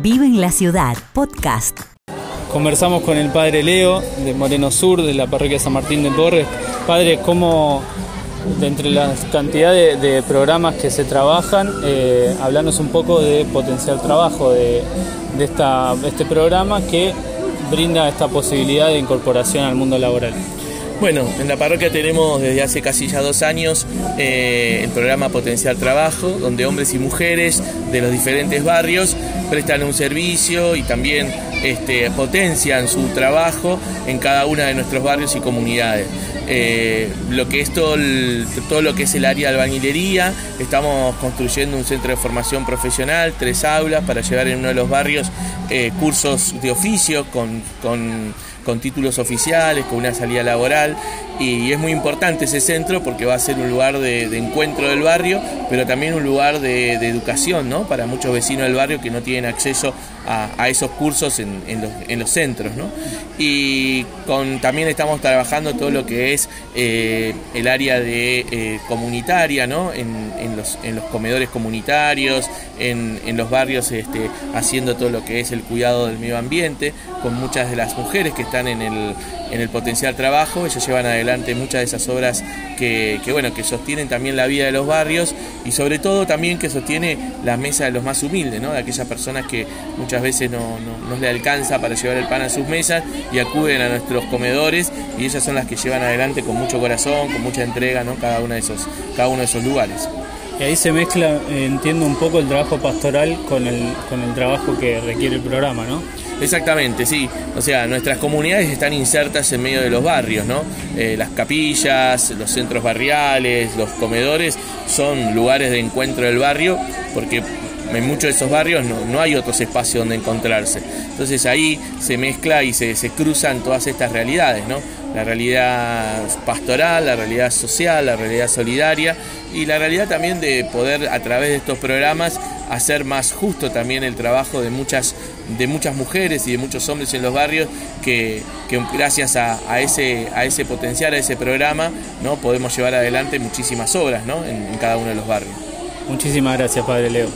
Vive en la ciudad, podcast. Conversamos con el padre Leo de Moreno Sur, de la parroquia San Martín de Porres. Padre, ¿cómo de entre la cantidad de, programas que se trabajan, eh, un poco de potencial trabajo de, este programa que brinda esta posibilidad de incorporación al mundo laboral. Bueno, en la parroquia tenemos desde hace casi ya dos años eh, el programa Potencial Trabajo, donde hombres y mujeres de los diferentes barrios prestan un servicio y también este, potencian su trabajo en cada una de nuestros barrios y comunidades. Eh, lo que es todo, todo, lo que es el área de albañilería, estamos construyendo un centro de formación profesional, tres aulas para llevar en uno de los barrios eh, cursos de oficio con, con con títulos oficiales, con una salida laboral y es muy importante ese centro porque va a ser un lugar de, encuentro del barrio, pero también un lugar de, educación ¿no? para muchos vecinos del barrio que no tienen acceso a, esos cursos en, los, centros. ¿no? Y también estamos trabajando todo lo que es eh, el área de eh, comunitaria, ¿no? en, los, en los comedores comunitarios, en, los barrios este, haciendo todo lo que es el cuidado del medio ambiente, con muchas de las mujeres que están en el, en el potencial trabajo, ellos llevan adelante muchas de esas obras que, bueno, que sostienen también la vida de los barrios y sobre todo también que sostiene la mesa de los más humildes, ¿no? de aquellas personas que muchas veces no, no, le alcanza para llevar el pan a sus mesas y acuden a nuestros comedores y ellas son las que llevan adelante con mucho corazón, con mucha entrega ¿no? cada, de esos, cada uno de esos lugares. Y ahí se mezcla, eh, entiendo un poco el trabajo pastoral con el, con el trabajo que requiere el programa, ¿no? Exactamente, sí. O sea, nuestras comunidades están insertas en medio de los barrios, ¿no? Eh, las capillas, los centros barriales, los comedores son lugares de encuentro del barrio porque en muchos de esos barrios no, hay otros espacios donde encontrarse. Entonces ahí se mezcla y se, se cruzan todas estas realidades, ¿no? La realidad pastoral, la realidad social, la realidad solidaria y la realidad también de poder a través de estos programas hacer más justo también el trabajo de muchas, de muchas mujeres y de muchos hombres en los barrios que, gracias a, ese, a ese potencial, a ese programa, ¿no? podemos llevar adelante muchísimas obras ¿no? en, en cada uno de los barrios. Muchísimas gracias, Padre Leo.